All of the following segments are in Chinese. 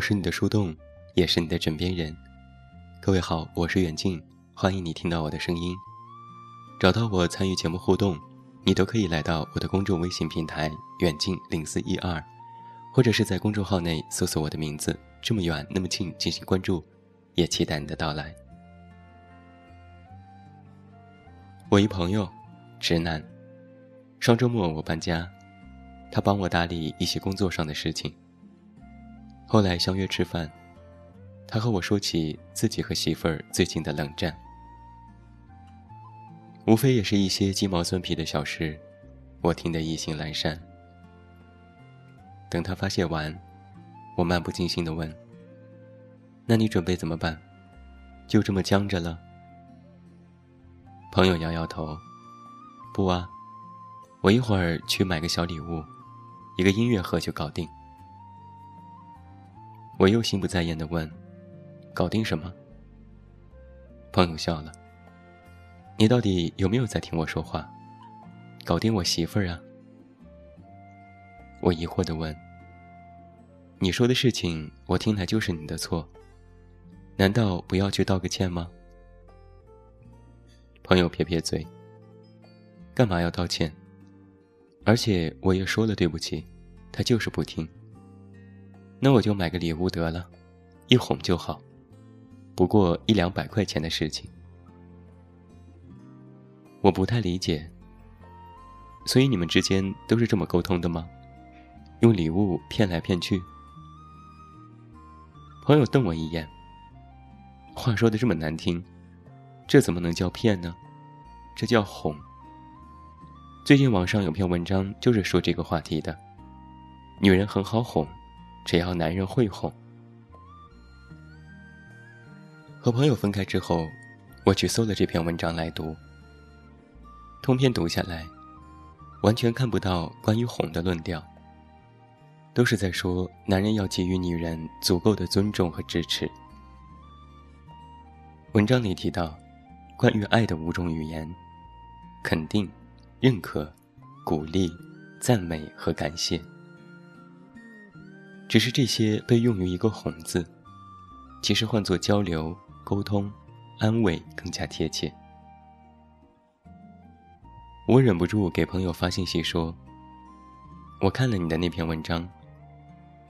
我是你的树洞，也是你的枕边人。各位好，我是远近，欢迎你听到我的声音。找到我参与节目互动，你都可以来到我的公众微信平台远近零四一二，或者是在公众号内搜索我的名字“这么远那么近”进行关注，也期待你的到来。我一朋友，直男。上周末我搬家，他帮我打理一些工作上的事情。后来相约吃饭，他和我说起自己和媳妇儿最近的冷战，无非也是一些鸡毛蒜皮的小事，我听得意兴阑珊。等他发泄完，我漫不经心地问：“那你准备怎么办？就这么僵着了？”朋友摇摇头：“不啊，我一会儿去买个小礼物，一个音乐盒就搞定。”我又心不在焉地问：“搞定什么？”朋友笑了：“你到底有没有在听我说话？搞定我媳妇儿啊！”我疑惑地问：“你说的事情，我听来就是你的错，难道不要去道个歉吗？”朋友撇撇嘴：“干嘛要道歉？而且我也说了对不起，他就是不听。那我就买个礼物得了，一哄就好，不过一两百块钱的事情。我不太理解，所以你们之间都是这么沟通的吗？用礼物骗来骗去？”朋友瞪我一眼：“话说的这么难听。”这怎么能叫骗呢？这叫哄。最近网上有篇文章就是说这个话题的。女人很好哄，只要男人会哄。和朋友分开之后，我去搜了这篇文章来读。通篇读下来，完全看不到关于哄的论调，都是在说男人要给予女人足够的尊重和支持。文章里提到。关于爱的五种语言：肯定、认可、鼓励、赞美和感谢。只是这些被用于一个“哄”字，其实换作交流、沟通、安慰更加贴切。我忍不住给朋友发信息说：“我看了你的那篇文章，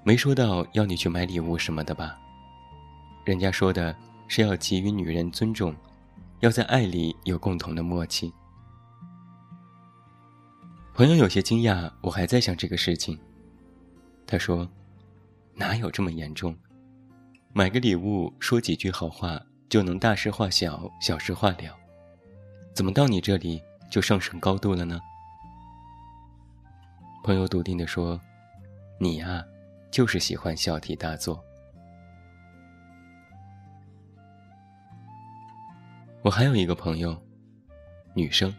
没说到要你去买礼物什么的吧？人家说的是要给予女人尊重。”要在爱里有共同的默契。朋友有些惊讶，我还在想这个事情。他说：“哪有这么严重？买个礼物，说几句好话，就能大事化小，小事化了？怎么到你这里就上升高度了呢？”朋友笃定地说：“你呀，就是喜欢小题大做。”我还有一个朋友，女生。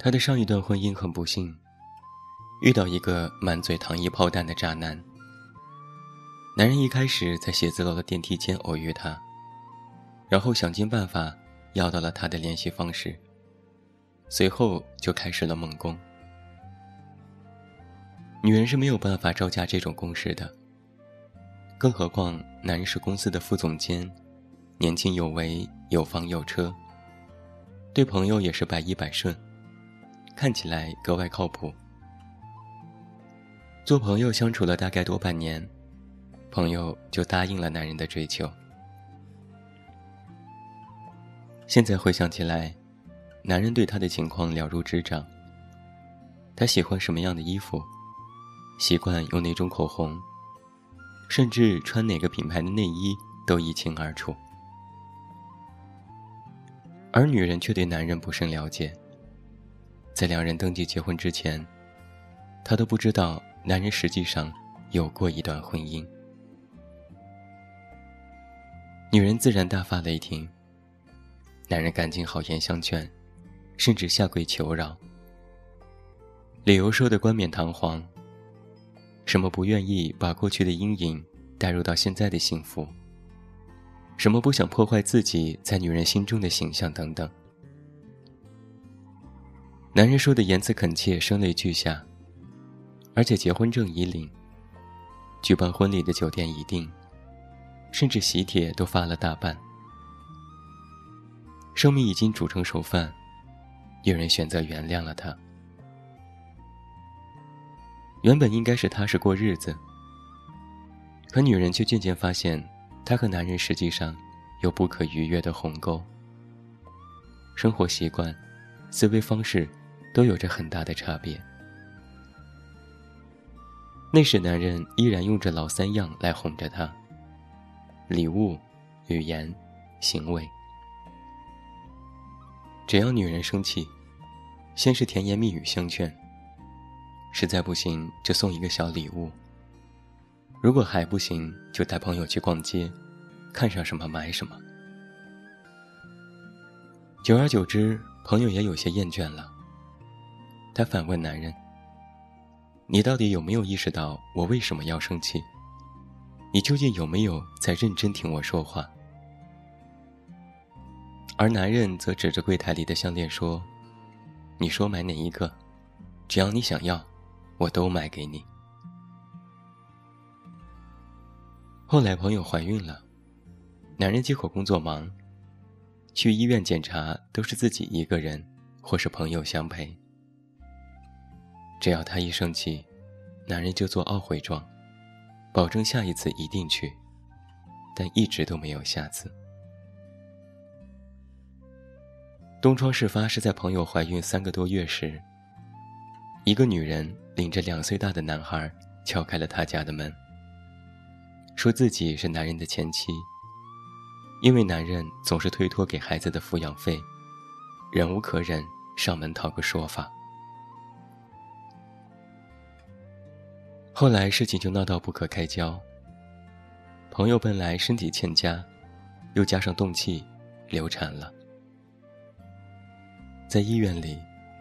她的上一段婚姻很不幸，遇到一个满嘴糖衣炮弹的渣男。男人一开始在写字楼的电梯间偶遇她，然后想尽办法要到了她的联系方式，随后就开始了猛攻。女人是没有办法招架这种攻势的，更何况男人是公司的副总监。年轻有为，有房有车，对朋友也是百依百顺，看起来格外靠谱。做朋友相处了大概多半年，朋友就答应了男人的追求。现在回想起来，男人对她的情况了如指掌。他喜欢什么样的衣服，习惯用哪种口红，甚至穿哪个品牌的内衣都一清二楚。而女人却对男人不甚了解，在两人登记结婚之前，她都不知道男人实际上有过一段婚姻。女人自然大发雷霆，男人赶紧好言相劝，甚至下跪求饶，理由说的冠冕堂皇，什么不愿意把过去的阴影带入到现在的幸福。什么不想破坏自己在女人心中的形象等等，男人说的言辞恳切，声泪俱下，而且结婚证已领，举办婚礼的酒店已定，甚至喜帖都发了大半。生米已经煮成熟饭，有人选择原谅了他。原本应该是踏实过日子，可女人却渐渐发现，她和男人实际上有不可逾越的鸿沟。生活习惯、思维方式都有着很大的差别。那时，男人依然用着老三样来哄着她：礼物、语言、行为。只要女人生气，先是甜言蜜语相劝。实在不行，就送一个小礼物。如果还不行，就带朋友去逛街，看上什么买什么。久而久之，朋友也有些厌倦了。他反问男人：“你到底有没有意识到我为什么要生气？你究竟有没有在认真听我说话？”而男人则指着柜台里的项链说：“你说买哪一个？只要你想要。”我都买给你。后来朋友怀孕了，男人借口工作忙，去医院检查都是自己一个人或是朋友相陪。只要他一生气，男人就做懊悔状，保证下一次一定去，但一直都没有下次。东窗事发是在朋友怀孕三个多月时。一个女人领着两岁大的男孩敲开了他家的门，说自己是男人的前妻，因为男人总是推脱给孩子的抚养费，忍无可忍，上门讨个说法。后来事情就闹到不可开交。朋友本来身体欠佳，又加上动气，流产了。在医院里，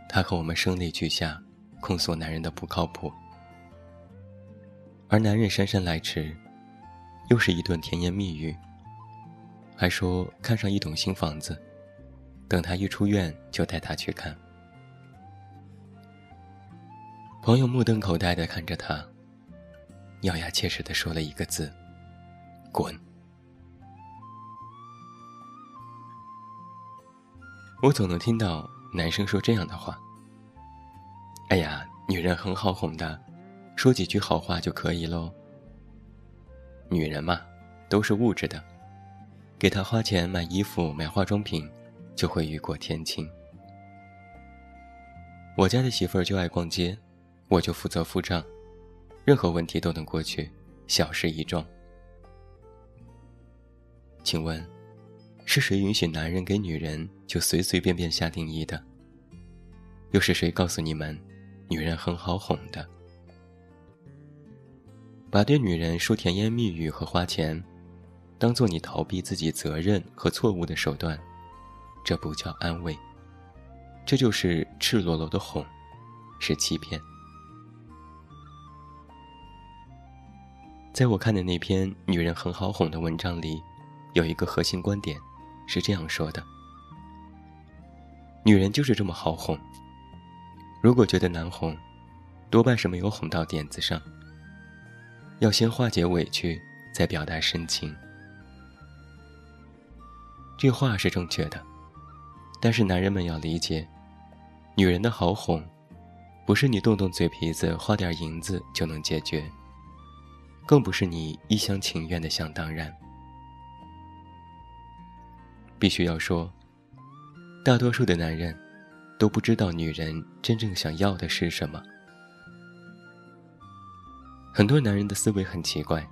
他和我们声泪俱下。控诉男人的不靠谱，而男人姗姗来迟，又是一顿甜言蜜语，还说看上一栋新房子，等他一出院就带他去看。朋友目瞪口呆的看着他，咬牙切齿的说了一个字：“滚。”我总能听到男生说这样的话。哎呀，女人很好哄的，说几句好话就可以喽。女人嘛，都是物质的，给她花钱买衣服、买化妆品，就会雨过天晴。我家的媳妇儿就爱逛街，我就负责付账，任何问题都能过去，小事一桩。请问，是谁允许男人给女人就随随便便下定义的？又是谁告诉你们？女人很好哄的，把对女人说甜言蜜语和花钱，当做你逃避自己责任和错误的手段，这不叫安慰，这就是赤裸裸的哄，是欺骗。在我看的那篇《女人很好哄》的文章里，有一个核心观点，是这样说的：女人就是这么好哄。如果觉得难哄，多半是没有哄到点子上。要先化解委屈，再表达深情。这话是正确的，但是男人们要理解，女人的好哄，不是你动动嘴皮子花点银子就能解决，更不是你一厢情愿的想当然。必须要说，大多数的男人。都不知道女人真正想要的是什么。很多男人的思维很奇怪，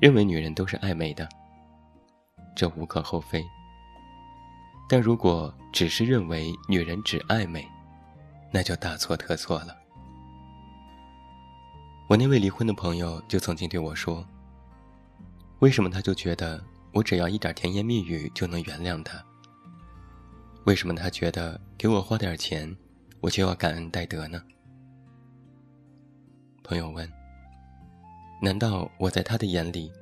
认为女人都是爱美的，这无可厚非。但如果只是认为女人只爱美，那就大错特错了。我那位离婚的朋友就曾经对我说：“为什么他就觉得我只要一点甜言蜜语就能原谅他？”为什么他觉得给我花点钱，我就要感恩戴德呢？朋友问：“难道我在他的眼里，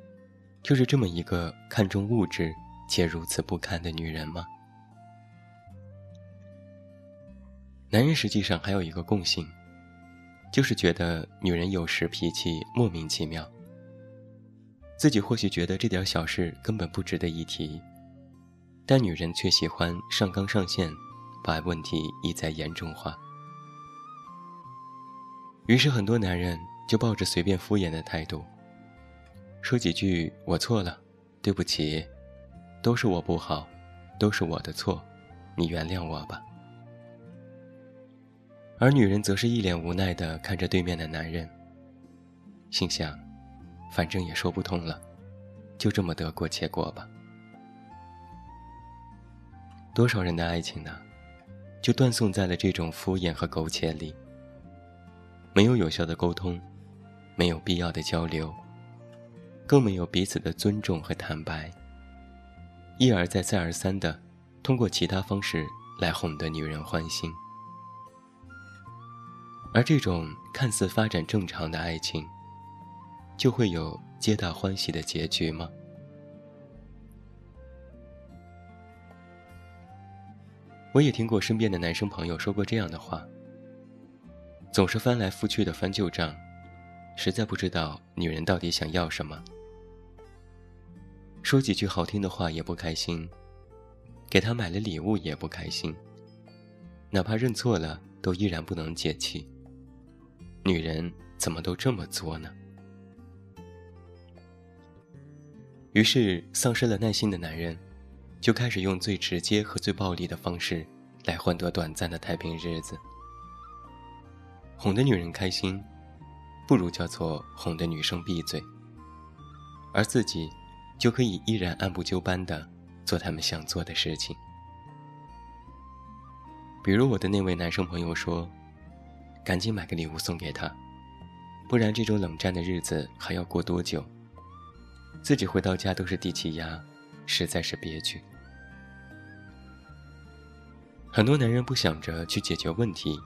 就是这么一个看重物质且如此不堪的女人吗？”男人实际上还有一个共性，就是觉得女人有时脾气莫名其妙。自己或许觉得这点小事根本不值得一提，但女人却喜欢上纲上线，把问题一再严重化。于是很多男人就抱着随便敷衍的态度，说几句“我错了，对不起，都是我不好，都是我的错，你原谅我吧。”而女人则是一脸无奈地看着对面的男人，心想：“反正也说不通了，就这么得过且过吧。”多少人的爱情呢，就断送在了这种敷衍和苟且里。没有有效的沟通，没有必要的交流，更没有彼此的尊重和坦白，一而再、再而三的通过其他方式来哄得女人欢心。而这种看似发展正常的爱情，就会有皆大欢喜的结局吗？我也听过身边的男生朋友说过这样的话：总是翻来覆去的翻旧账，实在不知道女人到底想要什么。说几句好听的话也不开心，给她买了礼物也不开心，哪怕认错了都依然不能解气。女人怎么都这么作呢？于是，丧失了耐心的男人，就开始用最直接和最暴力的方式，来换得短暂的太平日子。哄得女人开心，不如叫做哄得女生闭嘴，而自己，就可以依然按部就班的做他们想做的事情。比如我的那位男生朋友说。赶紧买个礼物送给他，不然这种冷战的日子还要过多久？自己回到家都是低气压，实在是憋屈。很多男人不想着去解决问题，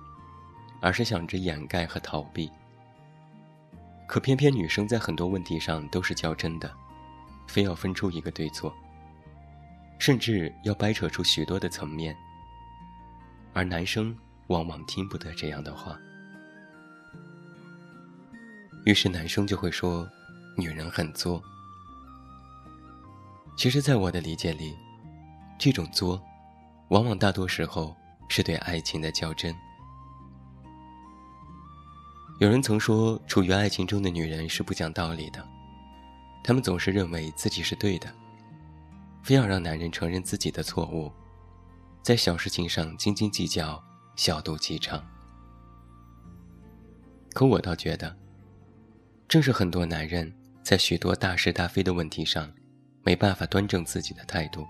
而是想着掩盖和逃避。可偏偏女生在很多问题上都是较真的，非要分出一个对错，甚至要掰扯出许多的层面，而男生往往听不得这样的话。于是男生就会说，女人很作。其实，在我的理解里，这种作，往往大多时候是对爱情的较真。有人曾说，处于爱情中的女人是不讲道理的，她们总是认为自己是对的，非要让男人承认自己的错误，在小事情上斤斤计较、小肚鸡肠。可我倒觉得。正是很多男人在许多大是大非的问题上，没办法端正自己的态度，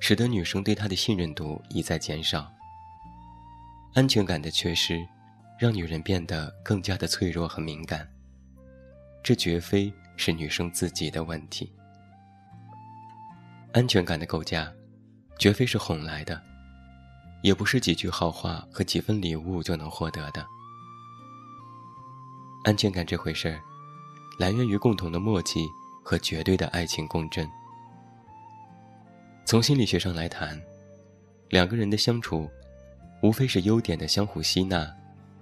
使得女生对他的信任度一再减少。安全感的缺失，让女人变得更加的脆弱和敏感。这绝非是女生自己的问题。安全感的构架，绝非是哄来的，也不是几句好话和几份礼物就能获得的。安全感这回事儿，来源于共同的默契和绝对的爱情共振。从心理学上来谈，两个人的相处，无非是优点的相互吸纳，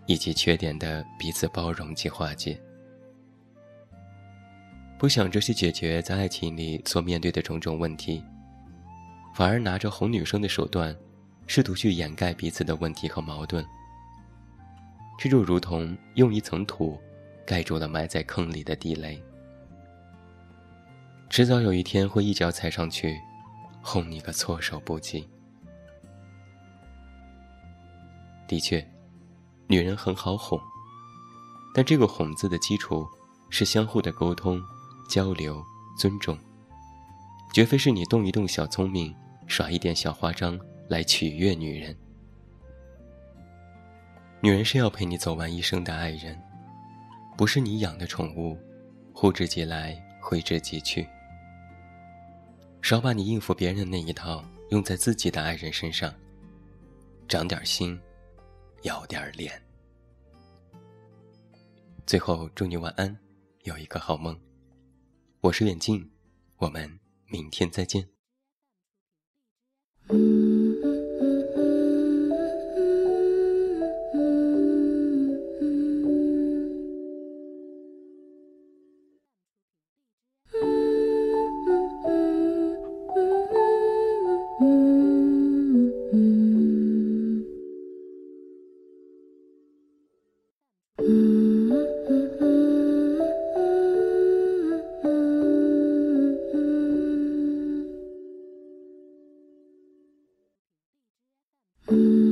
以及缺点的彼此包容及化解。不想着去解决在爱情里所面对的种种问题，反而拿着哄女生的手段，试图去掩盖彼此的问题和矛盾，这就如同用一层土。盖住了埋在坑里的地雷，迟早有一天会一脚踩上去，轰你个措手不及。的确，女人很好哄，但这个“哄”字的基础是相互的沟通、交流、尊重，绝非是你动一动小聪明、耍一点小花招来取悦女人。女人是要陪你走完一生的爱人。不是你养的宠物，呼之即来，挥之即去。少把你应付别人的那一套用在自己的爱人身上。长点心，要点脸。最后，祝你晚安，有一个好梦。我是远近，我们明天再见。嗯。Mm.